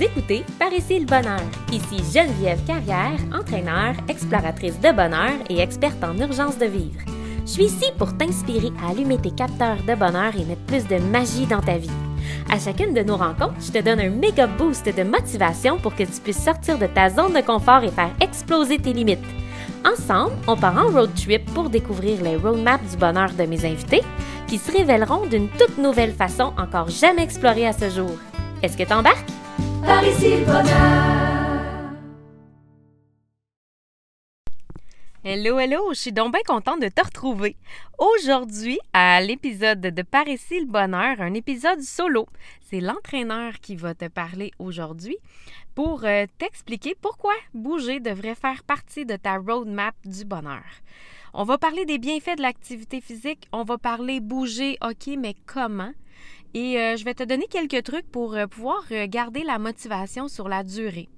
Écoutez Par ici le bonheur. Ici Geneviève Carrière, entraîneur, exploratrice de bonheur et experte en urgence de vivre. Je suis ici pour t'inspirer à allumer tes capteurs de bonheur et mettre plus de magie dans ta vie. À chacune de nos rencontres, je te donne un méga boost de motivation pour que tu puisses sortir de ta zone de confort et faire exploser tes limites. Ensemble, on part en road trip pour découvrir les roadmaps du bonheur de mes invités qui se révéleront d'une toute nouvelle façon encore jamais explorée à ce jour. Est-ce que t'embarques? Par ici le bonheur. Hello, hello, je suis donc bien contente de te retrouver. Aujourd'hui, à l'épisode de Par ici le bonheur, un épisode solo. C'est l'entraîneur qui va te parler aujourd'hui pour euh, t'expliquer pourquoi bouger devrait faire partie de ta roadmap du bonheur. On va parler des bienfaits de l'activité physique, on va parler bouger, ok, mais comment? Et euh, je vais te donner quelques trucs pour euh, pouvoir garder la motivation sur la durée.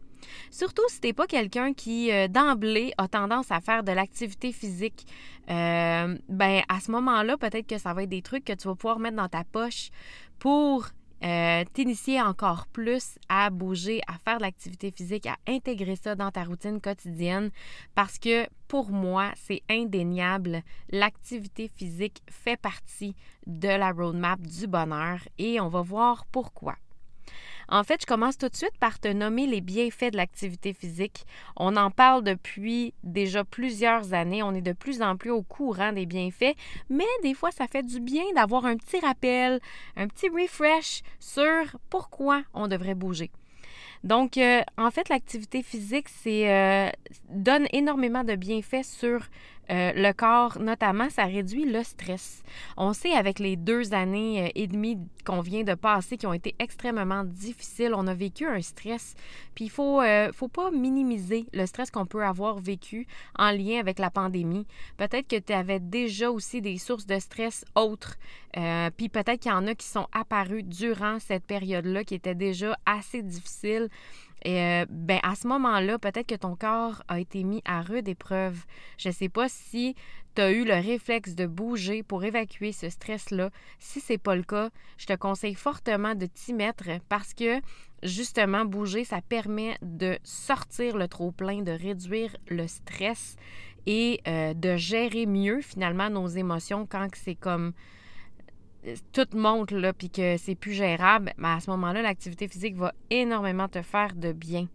Surtout si tu n'es pas quelqu'un qui, euh, d'emblée, a tendance à faire de l'activité physique, euh, ben à ce moment-là, peut-être que ça va être des trucs que tu vas pouvoir mettre dans ta poche pour euh, t'initier encore plus à bouger, à faire de l'activité physique, à intégrer ça dans ta routine quotidienne parce que pour moi, c'est indéniable. L'activité physique fait partie de la roadmap du bonheur et on va voir pourquoi. En fait, je commence tout de suite par te nommer les bienfaits de l'activité physique. On en parle depuis déjà plusieurs années. On est de plus en plus au courant des bienfaits, mais des fois, ça fait du bien d'avoir un petit rappel, un petit refresh sur pourquoi on devrait bouger. Donc, euh, en fait, l'activité physique, c'est euh, donne énormément de bienfaits sur euh, le corps, notamment, ça réduit le stress. On sait avec les deux années euh, et demie qu'on vient de passer qui ont été extrêmement difficiles, on a vécu un stress. Puis il faut, euh, faut pas minimiser le stress qu'on peut avoir vécu en lien avec la pandémie. Peut-être que tu avais déjà aussi des sources de stress autres. puis peut-être qu'il y en a qui sont apparues durant cette période-là qui était déjà assez difficile. Et euh, ben à ce moment-là, peut-être que ton corps a été mis à rude épreuve. Je ne sais pas si tu as eu le réflexe de bouger pour évacuer ce stress-là. Si ce n'est pas le cas, je te conseille fortement de t'y mettre parce que justement, bouger, ça permet de sortir le trop-plein, de réduire le stress et euh, de gérer mieux finalement nos émotions quand c'est comme tout monte, là, puis que c'est plus gérable, mais à ce moment-là, l'activité physique va énormément te faire de bien.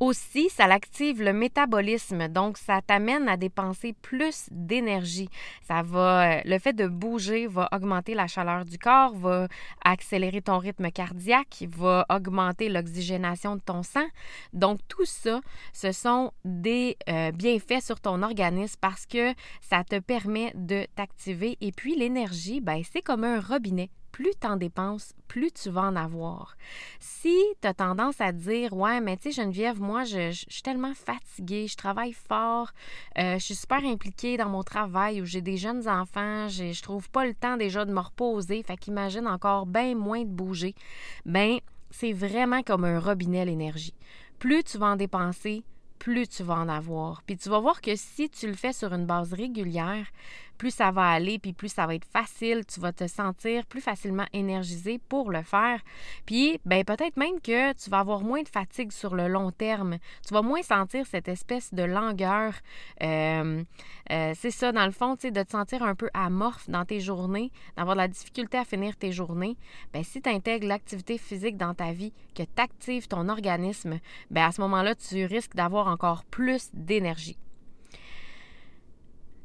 Aussi, ça l'active le métabolisme, donc ça t'amène à dépenser plus d'énergie. Ça va, euh, le fait de bouger va augmenter la chaleur du corps, va accélérer ton rythme cardiaque, va augmenter l'oxygénation de ton sang. Donc tout ça, ce sont des euh, bienfaits sur ton organisme parce que ça te permet de t'activer. Et puis l'énergie, ben c'est comme un robinet plus tu en dépenses, plus tu vas en avoir. Si tu as tendance à dire Ouais, mais tu sais, Geneviève, moi, je, suis tellement fatiguée, je travaille fort, euh, je suis super impliquée dans mon travail où j'ai des jeunes enfants, je trouve pas le temps déjà de me reposer, fait qu'imagine encore bien moins de bouger. Ben, c'est vraiment comme un robinet l'énergie. Plus tu vas en dépenser, plus tu vas en avoir. Puis tu vas voir que si tu le fais sur une base régulière, plus ça va aller, puis plus ça va être facile, tu vas te sentir plus facilement énergisé pour le faire. Puis, ben peut-être même que tu vas avoir moins de fatigue sur le long terme. Tu vas moins sentir cette espèce de langueur. Euh, euh, c'est ça, dans le fond, de te sentir un peu amorphe dans tes journées, d'avoir de la difficulté à finir tes journées. Ben si tu intègres l'activité physique dans ta vie, que tu actives ton organisme, ben à ce moment-là, tu risques d'avoir encore plus d'énergie.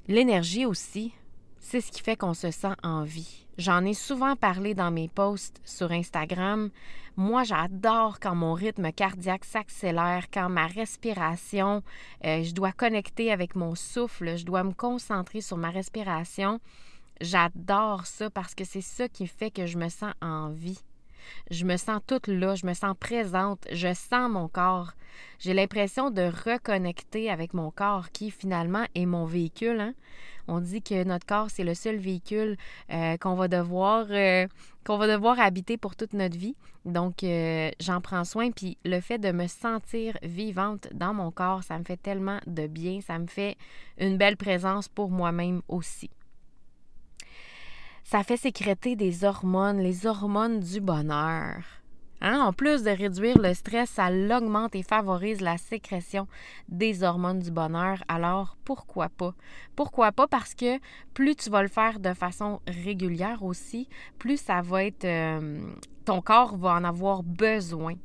L'énergie aussi, c'est ce qui fait qu'on se sent en vie. J'en ai souvent parlé dans mes posts sur Instagram. Moi, j'adore quand mon rythme cardiaque s'accélère, quand ma respiration, euh, je dois connecter avec mon souffle, je dois me concentrer sur ma respiration. J'adore ça parce que c'est ça qui fait que je me sens en vie. Je me sens toute là, je me sens présente, je sens mon corps. J'ai l'impression de reconnecter avec mon corps qui finalement est mon véhicule. Hein. On dit que notre corps, c'est le seul véhicule euh, qu'on va devoir euh, va devoir habiter pour toute notre vie. Donc, euh, j'en prends soin. Puis le fait de me sentir vivante dans mon corps, ça me fait tellement de bien. Ça me fait une belle présence pour moi-même aussi ça fait sécréter des hormones, les hormones du bonheur. Hein? En plus de réduire le stress, ça l'augmente et favorise la sécrétion des hormones du bonheur. Alors, pourquoi pas? Pourquoi pas? Parce que plus tu vas le faire de façon régulière aussi, plus ça va être... Euh, ton corps va en avoir besoin.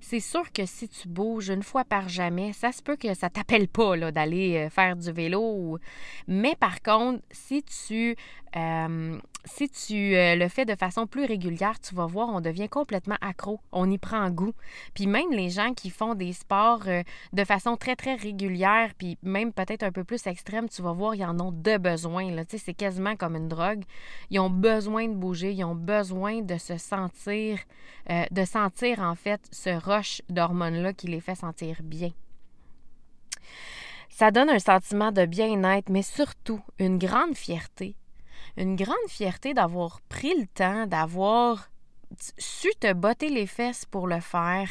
C'est sûr que si tu bouges une fois par jamais, ça se peut que ça t'appelle pas d'aller euh, faire du vélo. Mais par contre, si tu euh, si tu euh, le fais de façon plus régulière, tu vas voir, on devient complètement accro. On y prend goût. Puis même les gens qui font des sports euh, de façon très, très régulière, puis même peut-être un peu plus extrême, tu vas voir, ils en ont de besoin. C'est quasiment comme une drogue. Ils ont besoin de bouger, ils ont besoin de se sentir, de sentir en fait ce rush d'hormones-là qui les fait sentir bien. Ça donne un sentiment de bien-être, mais surtout une grande fierté une grande fierté d'avoir pris le temps, d'avoir su te botter les fesses pour le faire.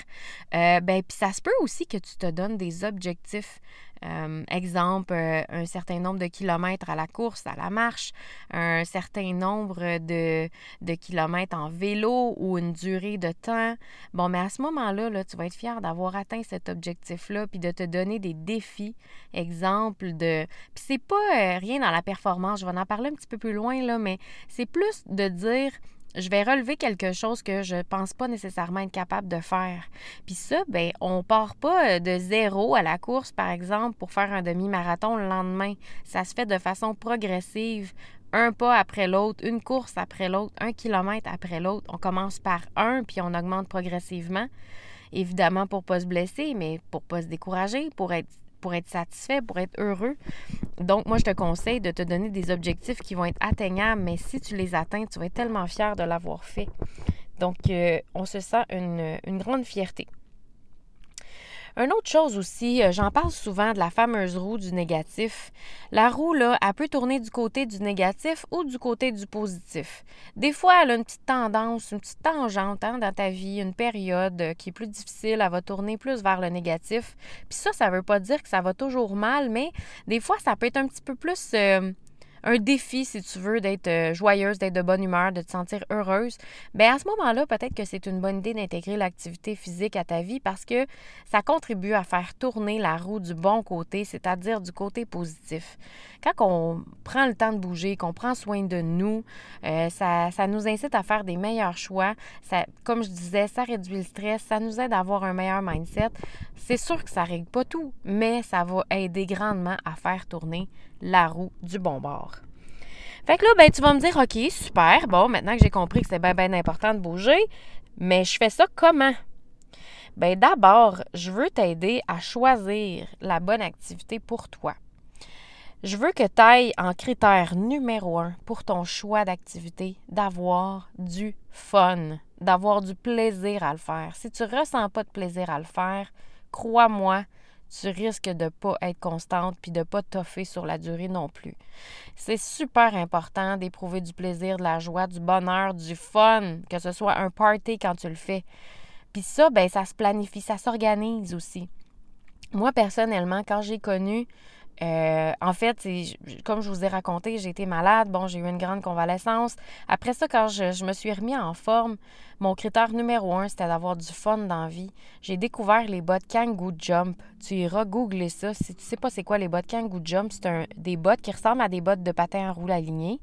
Euh, ben, puis ça se peut aussi que tu te donnes des objectifs euh, exemple, euh, un certain nombre de kilomètres à la course, à la marche, un certain nombre de, kilomètres en vélo ou une durée de temps. Bon, mais à ce moment-là, là, tu vas être fier d'avoir atteint cet objectif-là, puis de te donner des défis. Exemple de... Puis c'est pas euh, rien dans la performance, je vais en parler un petit peu plus loin, là, mais c'est plus de dire je vais relever quelque chose que je pense pas nécessairement être capable de faire. Puis ça, ben, on part pas euh, de zéro à la course, par exemple, pour faire un demi-marathon le lendemain. Ça se fait de façon progressive, un pas après l'autre, une course après l'autre, un kilomètre après l'autre. On commence par un, puis on augmente progressivement. Évidemment, pour pas se blesser, mais pour pas se décourager, pour être pour être satisfait, pour être heureux. Donc, moi, je te conseille de te donner des objectifs qui vont être atteignables, mais si tu les atteins, tu vas être tellement fier de l'avoir fait. Donc, euh, on se sent une, une grande fierté. Une autre chose aussi, euh, j'en parle souvent de la fameuse roue du négatif. La roue, là, elle peut tourner du côté du négatif ou du côté du positif. Des fois, elle a une petite tendance, une petite tangente hein, dans ta vie, une période euh, qui est plus difficile, elle va tourner plus vers le négatif. Puis ça, ça ne veut pas dire que ça va toujours mal, mais des fois, ça peut être un petit peu plus... Euh, un défi, si tu veux, d'être euh, joyeuse, d'être de bonne humeur, de te sentir heureuse, bien à ce moment-là, peut-être que c'est une bonne idée d'intégrer l'activité physique à ta vie parce que ça contribue à faire tourner la roue du bon côté, c'est-à-dire du côté positif. Quand on prend le temps de bouger, qu'on prend soin de nous, euh, ça, ça, nous incite à faire des meilleurs choix. Ça, comme je disais, ça réduit le stress, ça nous aide à avoir un meilleur mindset. C'est sûr que ça règle pas tout, mais ça va aider grandement à faire tourner la roue du bon bord. Fait que là, ben, tu vas me dire, OK, super, bon, maintenant que j'ai compris que c'est bien, bien important de bouger, mais je fais ça comment? Bien, d'abord, je veux t'aider à choisir la bonne activité pour toi. Je veux que tu ailles en critère numéro un pour ton choix d'activité, d'avoir du fun, d'avoir du plaisir à le faire. Si tu ressens pas de plaisir à le faire, crois-moi, tu risques de ne pas être constante puis de ne pas toffer sur la durée non plus. C'est super important d'éprouver du plaisir, de la joie, du bonheur, du fun, que ce soit un party quand tu le fais. Puis ça, ben ça se planifie, ça s'organise aussi. Moi, personnellement, quand j'ai connu euh, en fait, comme je vous ai raconté, j'ai été malade. Bon, j'ai eu une grande convalescence. Après ça, quand je, me suis remis en forme, mon critère numéro un, c'était d'avoir du fun dans vie. J'ai découvert les bottes Kangoo Jump. Tu iras googler ça. Si tu sais pas c'est quoi les bottes Kangoo Jump, c'est des bottes qui ressemblent à des bottes de patin en roue alignée,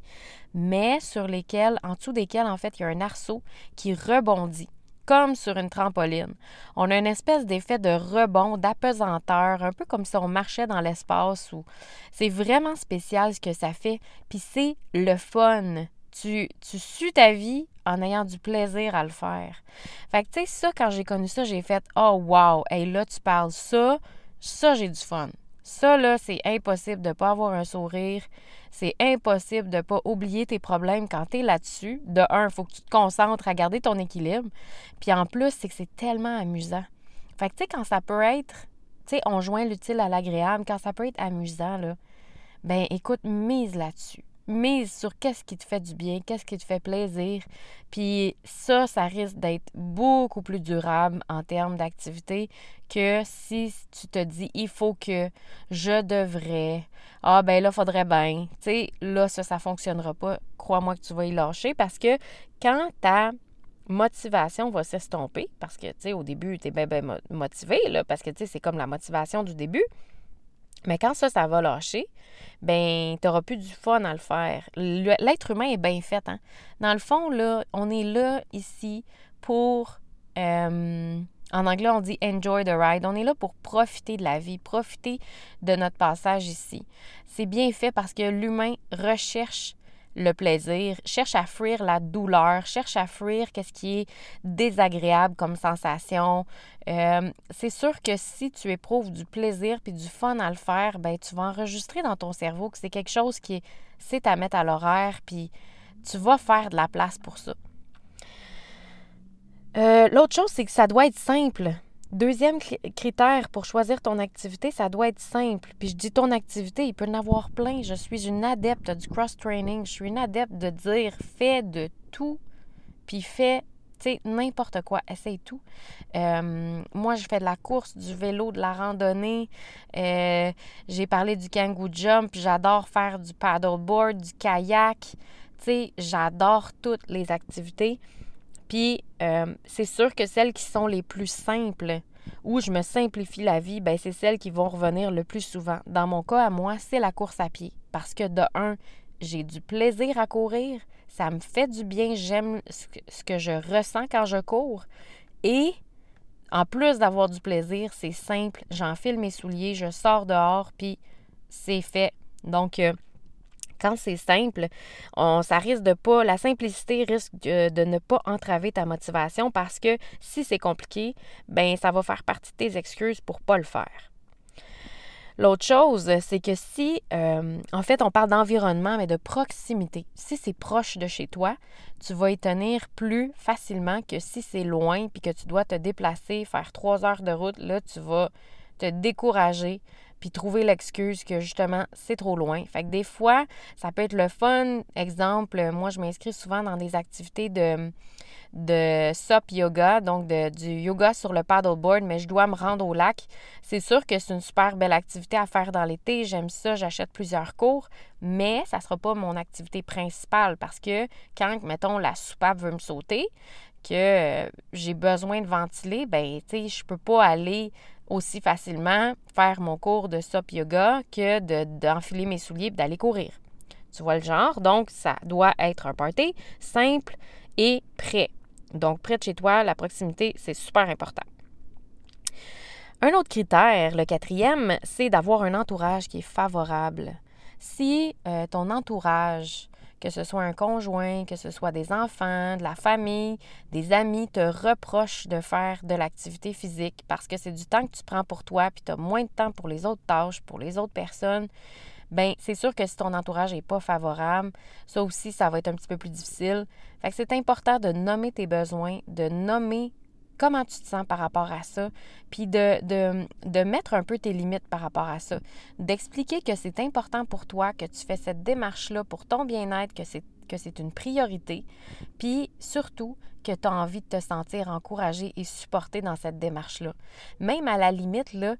mais sur lesquelles, en dessous desquelles, en fait, il y a un arceau qui rebondit comme sur une trampoline. On a une espèce d'effet de rebond, d'apesanteur, un peu comme si on marchait dans l'espace. Ou... C'est vraiment spécial ce que ça fait. Puis c'est le fun. Tu, tu sues ta vie en ayant du plaisir à le faire. Fait que, tu sais, ça, quand j'ai connu ça, j'ai fait Oh, wow, hey, là, tu parles ça, ça, j'ai du fun. Ça, là, c'est impossible de ne pas avoir un sourire. C'est impossible de ne pas oublier tes problèmes quand tu es là-dessus. De un, il faut que tu te concentres à garder ton équilibre. Puis en plus, c'est que c'est tellement amusant. Fait que, tu sais, quand ça peut être, tu sais, on joint l'utile à l'agréable, quand ça peut être amusant, là, ben écoute, mise là-dessus mise sur qu'est-ce qui te fait du bien, qu'est-ce qui te fait plaisir. Puis ça, ça risque d'être beaucoup plus durable en termes d'activité que si tu te dis il faut que je devrais. Ah ben là, faudrait bien. Tu sais, là, ça, ça fonctionnera pas. Crois-moi que tu vas y lâcher parce que quand ta motivation va s'estomper parce que, tu sais, au début, tu es bien, motivé, là, parce que, tu sais, c'est comme la motivation du début. Mais quand ça, ça va lâcher, ben, tu n'auras plus du fun à le faire. L'être humain est bien fait. Hein? Dans le fond, là, on est là, ici, pour. Euh, en anglais, on dit enjoy the ride. On est là pour profiter de la vie, profiter de notre passage ici. C'est bien fait parce que l'humain recherche le plaisir, cherche à fuir la douleur, cherche à fuir qu'est-ce qui est désagréable comme sensation. Euh, c'est sûr que si tu éprouves du plaisir puis du fun à le faire, ben tu vas enregistrer dans ton cerveau que c'est quelque chose qui est c'est à mettre à l'horaire puis tu vas faire de la place pour ça. Euh, l'autre chose, c'est que ça doit être simple. Deuxième critère pour choisir ton activité, ça doit être simple. Puis je dis ton activité, il peut en avoir plein. Je suis une adepte du cross-training. Je suis une adepte de dire fais de tout, puis fais tu sais, n'importe quoi, essaye tout. Euh, moi, je fais de la course, du vélo, de la randonnée. Euh, j'ai parlé du kangoo jump, j'adore faire du paddleboard, du kayak. Tu sais, j'adore toutes les activités. Puis euh, c'est sûr que celles qui sont les plus simples, où je me simplifie la vie, ben c'est celles qui vont revenir le plus souvent. Dans mon cas, à moi, c'est la course à pied. Parce que de un, j'ai du plaisir à courir, ça me fait du bien, j'aime ce que je ressens quand je cours. Et en plus d'avoir du plaisir, c'est simple, j'enfile mes souliers, je sors dehors, puis c'est fait. Donc, euh, quand c'est simple, on, ça risque de pas, la simplicité risque de, ne pas entraver ta motivation parce que si c'est compliqué, ben ça va faire partie de tes excuses pour pas le faire. L'autre chose, c'est que si, euh, en fait, on parle d'environnement, mais de proximité. Si c'est proche de chez toi, tu vas y tenir plus facilement que si c'est loin puis que tu dois te déplacer, faire trois heures de route. Là, tu vas te décourager puis trouver l'excuse que justement c'est trop loin. Fait que des fois, ça peut être le fun. Exemple, moi je m'inscris souvent dans des activités de de SOP yoga, donc de, du yoga sur le paddleboard, mais je dois me rendre au lac. C'est sûr que c'est une super belle activité à faire dans l'été. J'aime ça, j'achète plusieurs cours, mais ça ne sera pas mon activité principale parce que quand, mettons, la soupape veut me sauter, que euh, j'ai besoin de ventiler, ben, tu sais, je peux pas aller aussi facilement faire mon cours de SOP yoga que d'enfiler mes souliers et d'aller courir. Tu vois le genre? Donc, ça doit être un party simple et prêt. Donc, près de chez toi, la proximité, c'est super important. Un autre critère, le quatrième, c'est d'avoir un entourage qui est favorable. Si euh, ton entourage que ce soit un conjoint, que ce soit des enfants, de la famille, des amis, te reprochent de faire de l'activité physique parce que c'est du temps que tu prends pour toi, puis tu as moins de temps pour les autres tâches, pour les autres personnes, ben c'est sûr que si ton entourage n'est pas favorable, ça aussi, ça va être un petit peu plus difficile. Fait que c'est important de nommer tes besoins, de nommer comment tu te sens par rapport à ça, puis de, mettre un peu tes limites par rapport à ça, d'expliquer que c'est important pour toi, que tu fais cette démarche-là pour ton bien-être, que c'est que c'est une priorité, puis surtout que tu as envie de te sentir encouragé et supporté dans cette démarche-là. Même à la limite, là,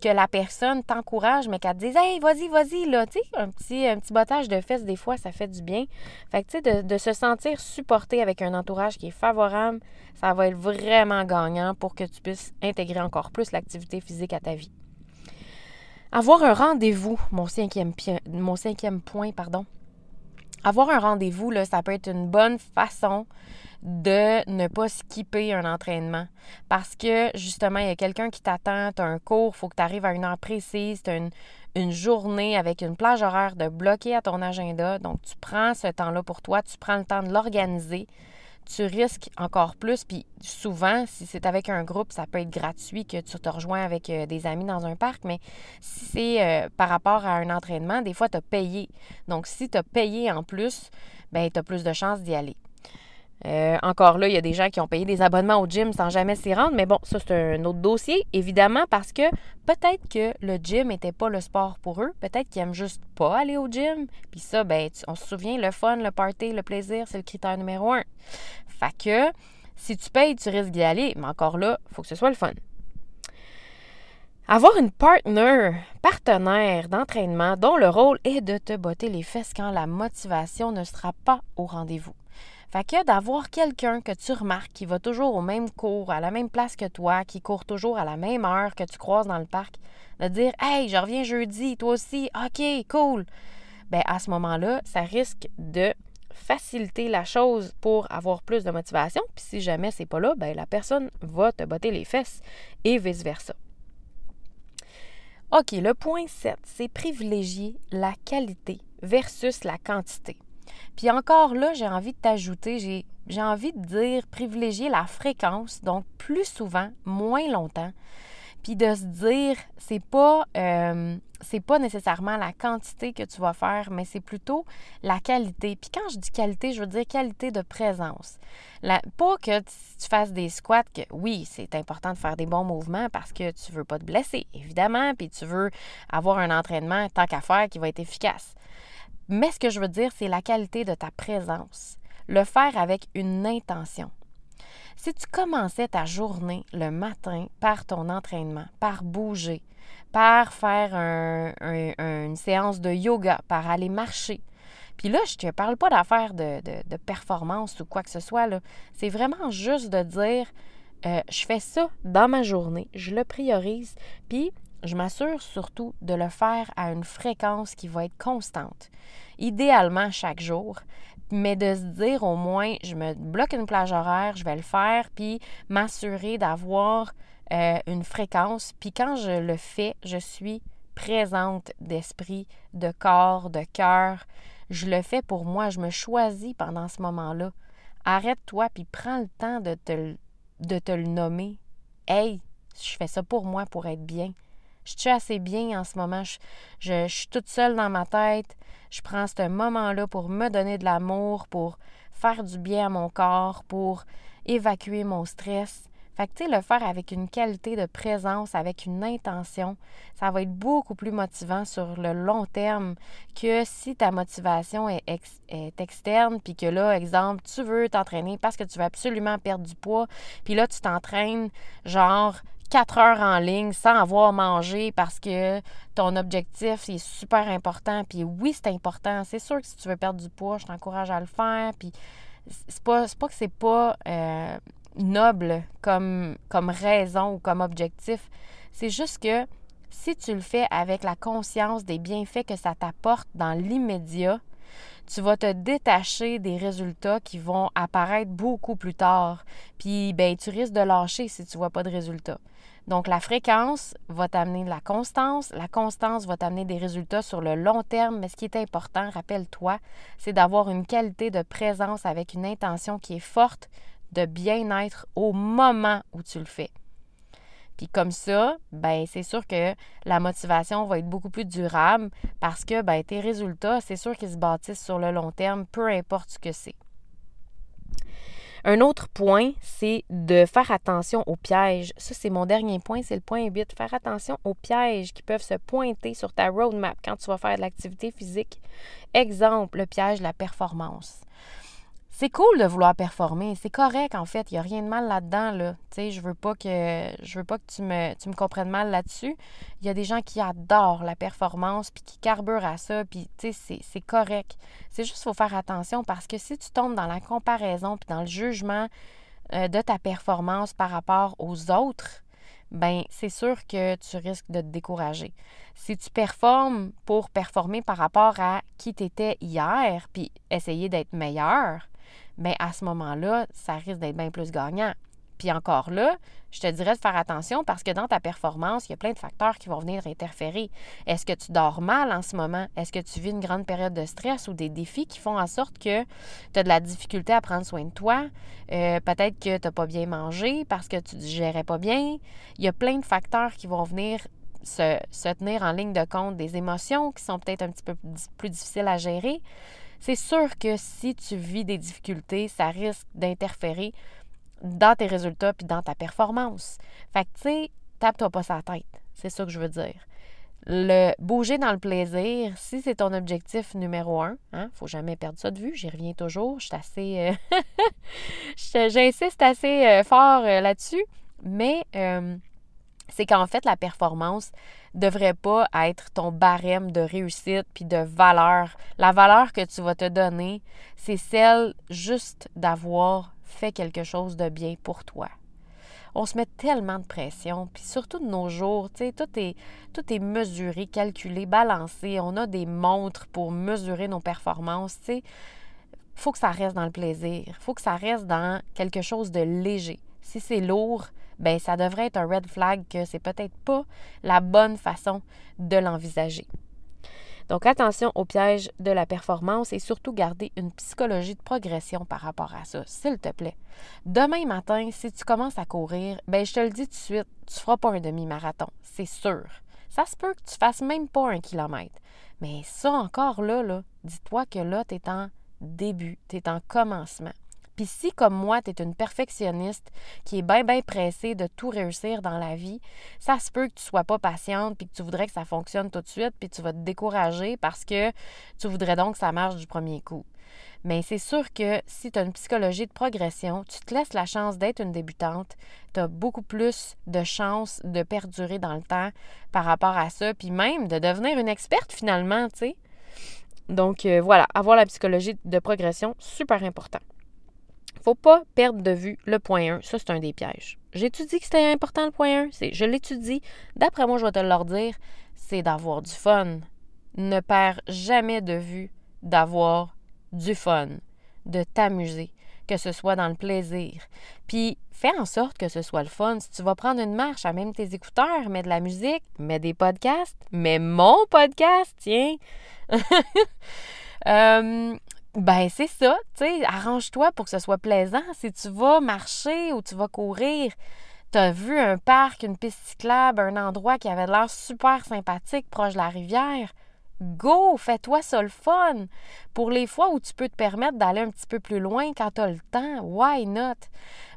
que la personne t'encourage, mais qu'elle te dise Hey, vas-y, vas-y, là, tu sais, un petit, un bottage de fesses, des fois, ça fait du bien. Fait que, tu sais, de, se sentir supporté avec un entourage qui est favorable, ça va être vraiment gagnant pour que tu puisses intégrer encore plus l'activité physique à ta vie. Avoir un rendez-vous, mon cinquième point, pardon. Avoir un rendez-vous, là, ça peut être une bonne façon de ne pas skipper un entraînement. Parce que justement, il y a quelqu'un qui t'attend, tu as un cours, il faut que tu arrives à une heure précise, tu as une, une, journée avec une plage horaire de bloquer à ton agenda. Donc, tu prends ce temps-là pour toi, tu prends le temps de l'organiser tu risques encore plus. Puis souvent, si c'est avec un groupe, ça peut être gratuit que tu te rejoins avec euh, des amis dans un parc. Mais si c'est euh, par rapport à un entraînement, des fois, tu as payé. Donc, si tu as payé en plus, ben tu as plus de chances d'y aller. Euh, encore là, il y a des gens qui ont payé des abonnements au gym sans jamais s'y rendre, mais bon, ça c'est un autre dossier, évidemment, parce que peut-être que le gym n'était pas le sport pour eux, peut-être qu'ils aiment juste pas aller au gym, puis ça, ben, on se souvient, le fun, le party, le plaisir, c'est le critère numéro un. Fait que si tu payes, tu risques d'y aller, mais encore là, il faut que ce soit le fun. Avoir une partner, partenaire d'entraînement dont le rôle est de te botter les fesses quand la motivation ne sera pas au rendez-vous. Fait que d'avoir quelqu'un que tu remarques qui va toujours au même cours, à la même place que toi, qui court toujours à la même heure que tu croises dans le parc, de dire Hey, je reviens jeudi, toi aussi, OK, cool. Bien, à ce moment-là, ça risque de faciliter la chose pour avoir plus de motivation. Puis si jamais c'est pas là, ben la personne va te botter les fesses et vice-versa. OK, le point 7, c'est privilégier la qualité versus la quantité. Puis encore là, j'ai envie de t'ajouter, j'ai envie de dire privilégier la fréquence, donc plus souvent, moins longtemps. Puis de se dire, c'est pas, euh, c'est pas nécessairement la quantité que tu vas faire, mais c'est plutôt la qualité. Puis quand je dis qualité, je veux dire qualité de présence. La, pas que tu fasses des squats, que oui, c'est important de faire des bons mouvements parce que tu veux pas te blesser, évidemment, puis tu veux avoir un entraînement tant qu'à faire qui va être efficace. Mais ce que je veux dire, c'est la qualité de ta présence. Le faire avec une intention. Si tu commençais ta journée le matin par ton entraînement, par bouger, par faire une séance de yoga, par aller marcher, puis là, je ne te parle pas d'affaires de, performance ou quoi que ce soit. C'est vraiment juste de dire euh, je fais ça dans ma journée, je le priorise, puis je m'assure surtout de le faire à une fréquence qui va être constante. Idéalement chaque jour, mais de se dire au moins, je me bloque une plage horaire, je vais le faire, puis m'assurer d'avoir euh, une fréquence. Puis quand je le fais, je suis présente d'esprit, de corps, de cœur. Je le fais pour moi, je me choisis pendant ce moment-là. Arrête-toi, puis prends le temps de te, de te le nommer. Hey, je fais ça pour moi, pour être bien. Je suis assez bien en ce moment. Je, suis toute seule dans ma tête. Je prends ce moment-là pour me donner de l'amour, pour faire du bien à mon corps, pour évacuer mon stress. Fait que, tu sais, le faire avec une qualité de présence, avec une intention, ça va être beaucoup plus motivant sur le long terme que si ta motivation est, est externe, puis que là, exemple, tu veux t'entraîner parce que tu veux absolument perdre du poids, puis là, tu t'entraînes genre quatre heures en ligne sans avoir mangé parce que ton objectif est super important. Puis oui, c'est important. C'est sûr que si tu veux perdre du poids, je t'encourage à le faire. Puis c'est pas, pas que c'est pas euh, noble comme, comme raison ou comme objectif. C'est juste que si tu le fais avec la conscience des bienfaits que ça t'apporte dans l'immédiat, tu vas te détacher des résultats qui vont apparaître beaucoup plus tard. Puis, ben, tu risques de lâcher si tu vois pas de résultats. Donc, la fréquence va t'amener de la constance. La constance va t'amener des résultats sur le long terme. Mais ce qui est important, rappelle-toi, c'est d'avoir une qualité de présence avec une intention qui est forte de bien-être au moment où tu le fais. Puis comme ça, ben c'est sûr que la motivation va être beaucoup plus durable parce que ben, tes résultats, c'est sûr qu'ils se bâtissent sur le long terme, peu importe ce que c'est. Un autre point, c'est de faire attention aux pièges. Ça, c'est mon dernier point, c'est le point 8. Faire attention aux pièges qui peuvent se pointer sur ta roadmap quand tu vas faire de l'activité physique. Exemple, le piège de la performance c'est cool de vouloir performer. C'est correct, en fait. Il n'y a rien de mal là-dedans. Là. je veux pas que je veux pas que tu me, tu me comprennes mal là-dessus. Il y a des gens qui adorent la performance puis qui carburent à ça. Puis, c'est correct. C'est juste faut faire attention parce que si tu tombes dans la comparaison puis dans le jugement euh, de ta performance par rapport aux autres, ben c'est sûr que tu risques de te décourager. Si tu performes pour performer par rapport à qui tu étais hier, puis essayer d'être meilleur, bien à ce moment-là, ça risque d'être bien plus gagnant. Puis encore là, je te dirais de faire attention parce que dans ta performance, il y a plein de facteurs qui vont venir interférer. Est-ce que tu dors mal en ce moment? Est-ce que tu vis une grande période de stress ou des défis qui font en sorte que tu as de la difficulté à prendre soin de toi? Euh, peut-être que tu n'as pas bien mangé parce que tu ne digérais pas bien. Il y a plein de facteurs qui vont venir se, se tenir en ligne de compte des émotions qui sont peut-être un petit peu plus difficiles à gérer c'est sûr que si tu vis des difficultés, ça risque d'interférer dans tes résultats puis dans ta performance. Fait que, tu sais, tape-toi pas sa tête. C'est ça que je veux dire. Le bouger dans le plaisir, si c'est ton objectif numéro un, hein, faut jamais perdre ça de vue, j'y reviens toujours, je suis assez. Euh, j'insiste assez euh, fort euh, là-dessus, mais c'est qu'en fait, la performance devrait pas être ton barème de réussite puis de valeur. La valeur que tu vas te donner, c'est celle juste d'avoir fait quelque chose de bien pour toi. On se met tellement de pression, puis surtout de nos jours, tu sais, tout est, tout est mesuré, calculé, balancé. On a des montres pour mesurer nos performances, tu sais. faut que ça reste dans le plaisir. faut que ça reste dans quelque chose de léger. Si c'est lourd, ben ça devrait être un red flag que c'est peut-être pas la bonne façon de l'envisager. Donc attention au piège de la performance et surtout garder une psychologie de progression par rapport à ça, s'il te plaît. Demain matin, si tu commences à courir, ben je te le dis tout de suite, tu feras pas un demi-marathon, c'est sûr. Ça se peut que tu fasses même pas un kilomètre. Mais ça encore là, là dis-toi que là, tu es en début, tu es en commencement. Puis si, comme moi, tu es une perfectionniste qui est bien, bien pressée de tout réussir dans la vie, ça se peut que tu sois pas patiente puis que tu voudrais que ça fonctionne tout de suite puis tu vas te décourager parce que tu voudrais donc que ça marche du premier coup. Mais c'est sûr que si tu as une psychologie de progression, tu te laisses la chance d'être une débutante, tu as beaucoup plus de chances de perdurer dans le temps par rapport à ça, puis même de devenir une experte finalement, tu sais. Donc euh, voilà, avoir la psychologie de progression, super important faut pas perdre de vue le point 1. Ça, c'est un des pièges. J'étudie que c'était important le point 1. C'est, je l'étudie. D'après moi, je vais te le dire, c'est d'avoir du fun. Ne perds jamais de vue d'avoir du fun, de t'amuser, que ce soit dans le plaisir. Puis, fais en sorte que ce soit le fun. Si tu vas prendre une marche, à même tes écouteurs, mets de la musique, mets des podcasts, mets mon podcast, tiens. euh, ben, c'est ça, tu sais, arrange-toi pour que ce soit plaisant. Si tu vas marcher ou tu vas courir, tu as vu un parc, une piste cyclable, un endroit qui avait l'air super sympathique proche de la rivière, go, fais-toi ça le fun. Pour les fois où tu peux te permettre d'aller un petit peu plus loin quand tu as le temps, why not?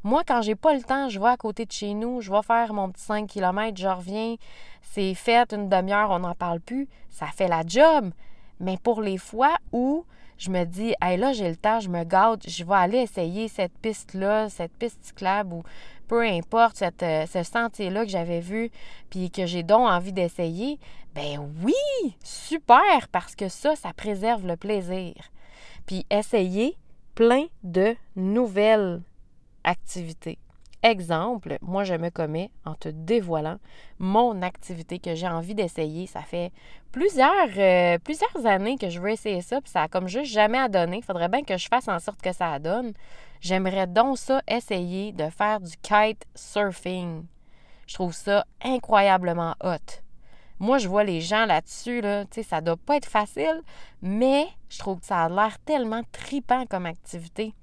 Moi, quand j'ai pas le temps, je vais à côté de chez nous, je vais faire mon petit 5 km, je reviens, c'est fait, une demi-heure, on n'en parle plus, ça fait la job. Mais pour les fois où je me dis, hey, là, j'ai le temps, je me gâte, je vais aller essayer cette piste-là, cette piste cyclable ou peu importe cette, euh, ce sentier-là que j'avais vu puis que j'ai donc envie d'essayer. Ben oui, super, parce que ça, ça préserve le plaisir. Puis essayer plein de nouvelles activités. Exemple, moi, je me commets en te dévoilant mon activité que j'ai envie d'essayer. Ça fait plusieurs, euh, années que je veux essayer ça, puis ça a comme juste jamais à donner. Il faudrait bien que je fasse en sorte que ça donne. J'aimerais donc ça essayer de faire du kite surfing. Je trouve ça incroyablement hot. Moi, je vois les gens là-dessus, là, tu sais, ça doit pas être facile, mais je trouve que ça a l'air tellement tripant comme activité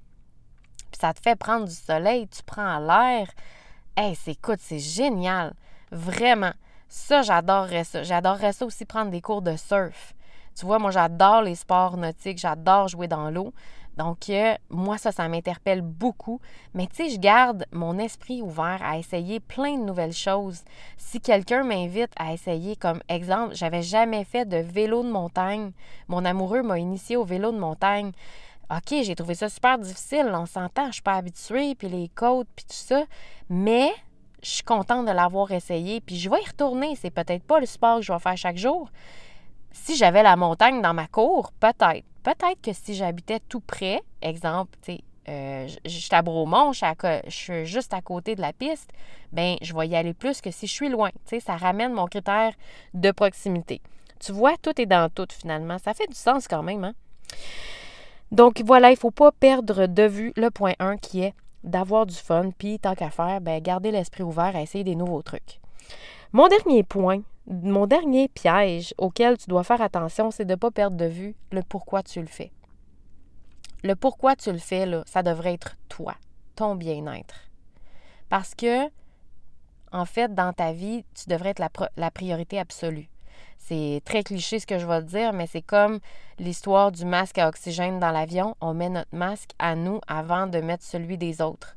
puis ça te fait prendre du soleil, tu prends l'air. Hey, c'est écoute, c'est génial. Vraiment. Ça, j'adorerais ça. J'adorerais ça aussi prendre des cours de surf. Tu vois, moi, j'adore les sports nautiques, j'adore jouer dans l'eau. Donc, euh, moi, ça, ça m'interpelle beaucoup. Mais tu sais, je garde mon esprit ouvert à essayer plein de nouvelles choses. Si quelqu'un m'invite à essayer, comme exemple, j'avais jamais fait de vélo de montagne. Mon amoureux m'a initié au vélo de montagne. OK, j'ai trouvé ça super difficile, on s'entend, je suis pas habituée, puis les côtes, puis tout ça, mais je suis contente de l'avoir essayé, puis je vais y retourner. C'est peut-être pas le sport que je vais faire chaque jour. Si j'avais la montagne dans ma cour, peut-être. Peut-être que si j'habitais tout près, exemple, tu sais, euh, je suis à Bromont, je suis, juste à côté de la piste, ben je vais y aller plus que si je suis loin. Ça ramène mon critère de proximité. Tu vois, tout est dans tout finalement. Ça fait du sens quand même, hein? Donc voilà, il ne faut pas perdre de vue le point 1 qui est d'avoir du fun, puis tant qu'à faire, ben, garder l'esprit ouvert à essayer des nouveaux trucs. Mon dernier point, mon dernier piège auquel tu dois faire attention, c'est de ne pas perdre de vue le pourquoi tu le fais. Le pourquoi tu le fais, là, ça devrait être toi, ton bien-être. Parce que, en fait, dans ta vie, tu devrais être la, la priorité absolue. C'est très cliché ce que je vais dire, mais c'est comme l'histoire du masque à oxygène dans l'avion. On met notre masque à nous avant de mettre celui des autres.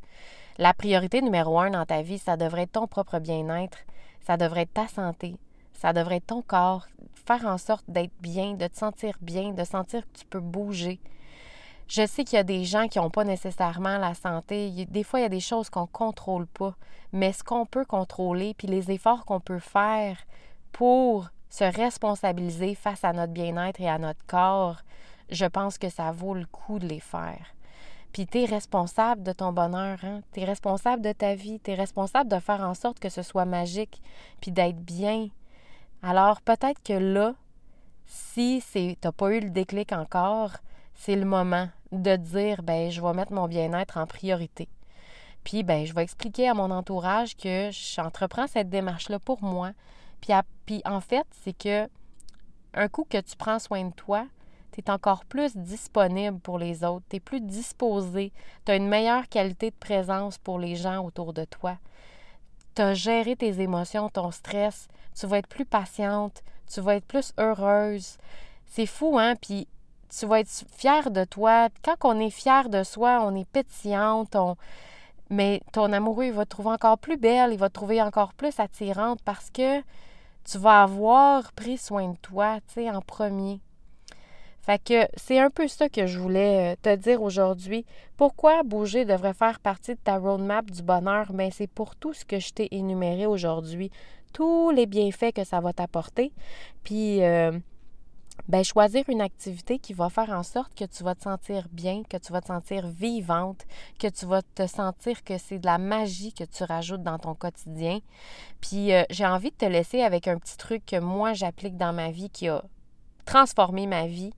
La priorité numéro un dans ta vie, ça devrait être ton propre bien-être, ça devrait être ta santé, ça devrait être ton corps, faire en sorte d'être bien, de te sentir bien, de sentir que tu peux bouger. Je sais qu'il y a des gens qui n'ont pas nécessairement la santé. Des fois, il y a des choses qu'on ne contrôle pas. Mais ce qu'on peut contrôler, puis les efforts qu'on peut faire pour se responsabiliser face à notre bien-être et à notre corps, je pense que ça vaut le coup de les faire. Puis tu es responsable de ton bonheur, hein? tu es responsable de ta vie, tu es responsable de faire en sorte que ce soit magique, puis d'être bien. Alors peut-être que là, si tu n'as pas eu le déclic encore, c'est le moment de dire ben je vais mettre mon bien-être en priorité. Puis ben je vais expliquer à mon entourage que j'entreprends cette démarche là pour moi. Puis, en fait, c'est que un coup que tu prends soin de toi, tu es encore plus disponible pour les autres, tu es plus disposé, tu as une meilleure qualité de présence pour les gens autour de toi. Tu as géré tes émotions, ton stress, tu vas être plus patiente, tu vas être plus heureuse. C'est fou, hein? Puis tu vas être fière de toi. Quand on est fier de soi, on est pétillante, mais ton amoureux, il va te trouver encore plus belle, il va te trouver encore plus attirante parce que tu vas avoir pris soin de toi, tu sais, en premier. Fait que c'est un peu ça que je voulais euh, te dire aujourd'hui. Pourquoi bouger devrait faire partie de ta roadmap du bonheur? Bien, c'est pour tout ce que je t'ai énuméré aujourd'hui, tous les bienfaits que ça va t'apporter. Puis, euh, ben, choisir une activité qui va faire en sorte que tu vas te sentir bien, que tu vas te sentir vivante, que tu vas te sentir que c'est de la magie que tu rajoutes dans ton quotidien. Puis euh, j'ai envie de te laisser avec un petit truc que moi j'applique dans ma vie qui a transformer ma vie.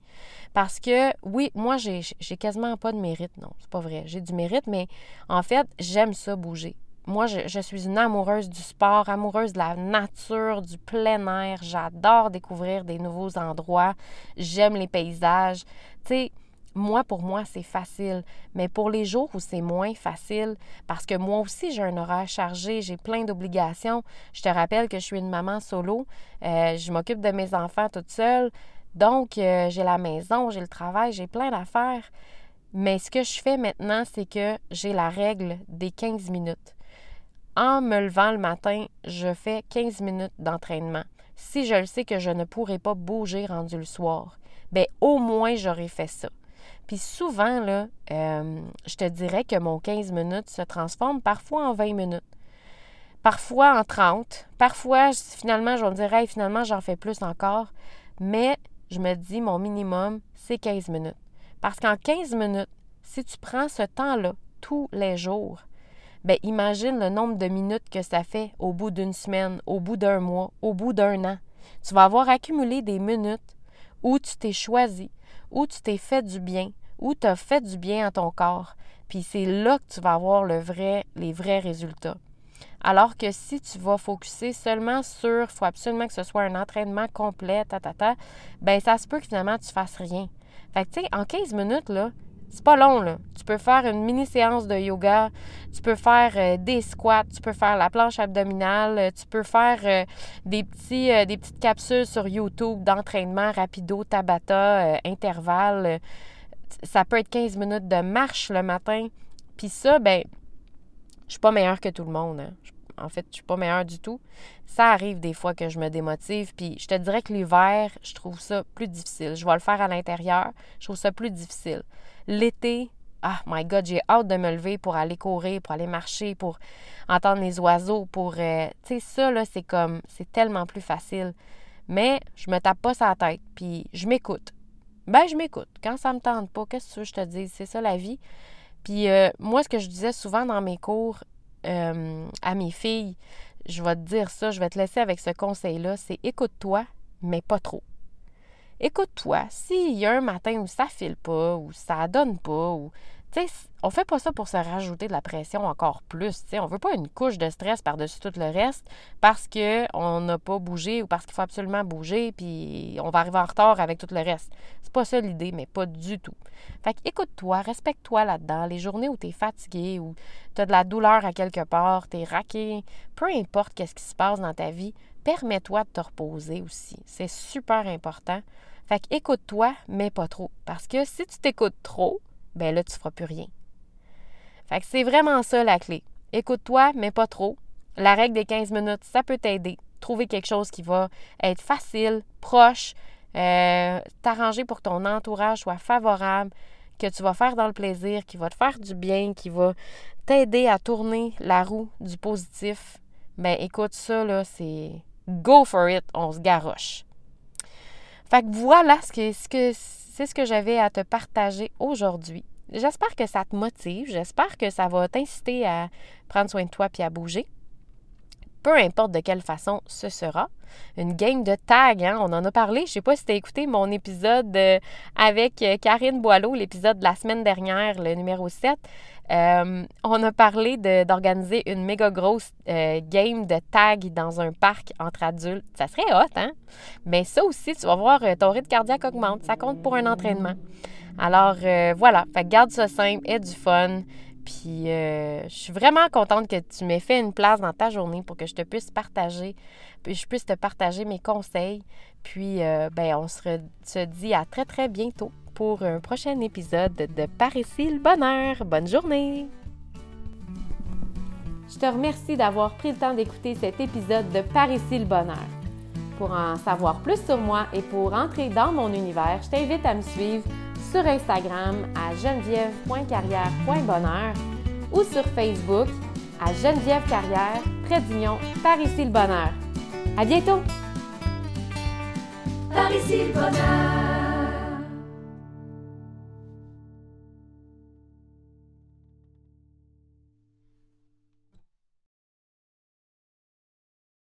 Parce que, oui, moi, j'ai quasiment pas de mérite. Non, c'est pas vrai. J'ai du mérite, mais en fait, j'aime ça bouger. Moi, je, suis une amoureuse du sport, amoureuse de la nature, du plein air. J'adore découvrir des nouveaux endroits. J'aime les paysages. Tu sais, moi, pour moi, c'est facile. Mais pour les jours où c'est moins facile, parce que moi aussi, j'ai un horaire chargé, j'ai plein d'obligations. Je te rappelle que je suis une maman solo. Euh, je m'occupe de mes enfants toute seule. Donc, euh, j'ai la maison, j'ai le travail, j'ai plein d'affaires. Mais ce que je fais maintenant, c'est que j'ai la règle des 15 minutes. En me levant le matin, je fais 15 minutes d'entraînement. Si je le sais que je ne pourrai pas bouger rendu le soir, bien, au moins, j'aurais fait ça. Puis souvent, là, euh, je te dirais que mon 15 minutes se transforme parfois en 20 minutes parfois en 30. Parfois, finalement, je me dire, finalement, j'en fais plus encore. Mais je me dis, mon minimum, c'est 15 minutes. Parce qu'en 15 minutes, si tu prends ce temps-là tous les jours, bien, imagine le nombre de minutes que ça fait au bout d'une semaine, au bout d'un mois, au bout d'un an. Tu vas avoir accumulé des minutes où tu t'es choisi, où tu t'es fait du bien, où tu as fait du bien à ton corps. Puis c'est là que tu vas avoir les vrais résultats. Alors que si tu vas focuser seulement sur, il faut absolument que ce soit un entraînement complet, ta, ta, ta, ben ça se peut que finalement tu fasses rien. Fait que, tu sais, en 15 minutes, là, c'est pas long, là. Tu peux faire une mini-séance de yoga, tu peux faire euh, des squats, tu peux faire la planche abdominale, euh, tu peux faire euh, des, petits, des petites capsules sur YouTube d'entraînement rapido, tabata, intervalle. ça peut être 15 minutes de marche le matin. Puis ça, ben je suis pas meilleure que tout le monde. Hein. En fait, je suis pas meilleure du tout. Ça arrive des fois que je me démotive. Puis je te dirais que l'hiver, je trouve ça plus difficile. Je vais le faire à l'intérieur. Je trouve ça plus difficile. L'été, ah, my God, j'ai hâte de me lever pour aller courir, pour aller marcher, pour entendre les oiseaux, pour. Euh, tu sais, ça, là, c'est comme. C'est tellement plus facile. Mais je me tape pas sa tête, puis je m'écoute. Ben, je m'écoute. Quand ça me tente pas, qu'est-ce que je te dise? C'est ça la vie. Puis euh, moi, ce que je disais souvent dans mes cours euh, à mes filles, je vais te dire ça, je vais te laisser avec ce conseil-là, c'est écoute-toi, mais pas trop. Écoute-toi, s'il y a un matin où ça file pas, ou ça donne pas, ou tu sais, on fait pas ça pour se rajouter de la pression encore plus. Tu sais, on veut pas une couche de stress par-dessus tout le reste parce qu'on n'a pas bougé ou parce qu'il faut absolument bouger puis on va arriver en retard avec tout le reste. C'est pas ça l'idée, mais pas du tout. Fait écoute-toi, respecte-toi là-dedans. Les journées où tu es fatigué ou tu as de la douleur à quelque part, tu es raqué, peu importe qu'est-ce qui se passe dans ta vie, permets-toi de te reposer aussi. C'est super important. Fait écoute-toi, mais pas trop. Parce que si tu t'écoutes trop, ben là, tu feras plus rien. Fait que c'est vraiment ça la clé. Écoute-toi, mais pas trop. La règle des 15 minutes, ça peut t'aider. Trouver quelque chose qui va être facile, proche, euh, t'arranger pour que ton entourage soit favorable, que tu vas faire dans le plaisir, qui va te faire du bien, qui va t'aider à tourner la roue du positif, ben écoute ça, là, c'est go for it, on se garoche. Fait que voilà ce que c'est ce que j'avais à te partager aujourd'hui. J'espère que ça te motive, j'espère que ça va t'inciter à prendre soin de toi puis à bouger peu importe de quelle façon ce sera. Une game de tag, hein? on en a parlé. Je ne sais pas si tu as écouté mon épisode euh, avec euh, Karine Boileau, l'épisode de la semaine dernière, le numéro 7. Euh, on a parlé d'organiser une méga grosse game de tag dans un parc entre adultes. Ça serait hot, hein? Mais ça aussi, tu vas voir, ton rythme cardiaque augmente. Ça compte pour un entraînement. Alors, voilà. Fait garde ça simple, et du fun. Puis euh, je suis vraiment contente que tu m'aies fait une place dans ta journée pour que je te puisse partager, puis je puisse te partager mes conseils. Puis euh, ben, on se, dit à très très bientôt pour un prochain épisode de Par ici le bonheur. Bonne journée! Je te remercie d'avoir pris le temps d'écouter cet épisode de Par ici le bonheur. Pour en savoir plus sur moi et pour entrer dans mon univers, je t'invite à me suivre sur Instagram à geneviève.carrière.bonheur ou sur Facebook à Geneviève Carrière, près d'Union, par ici le bonheur. À bientôt! Par ici le bonheur.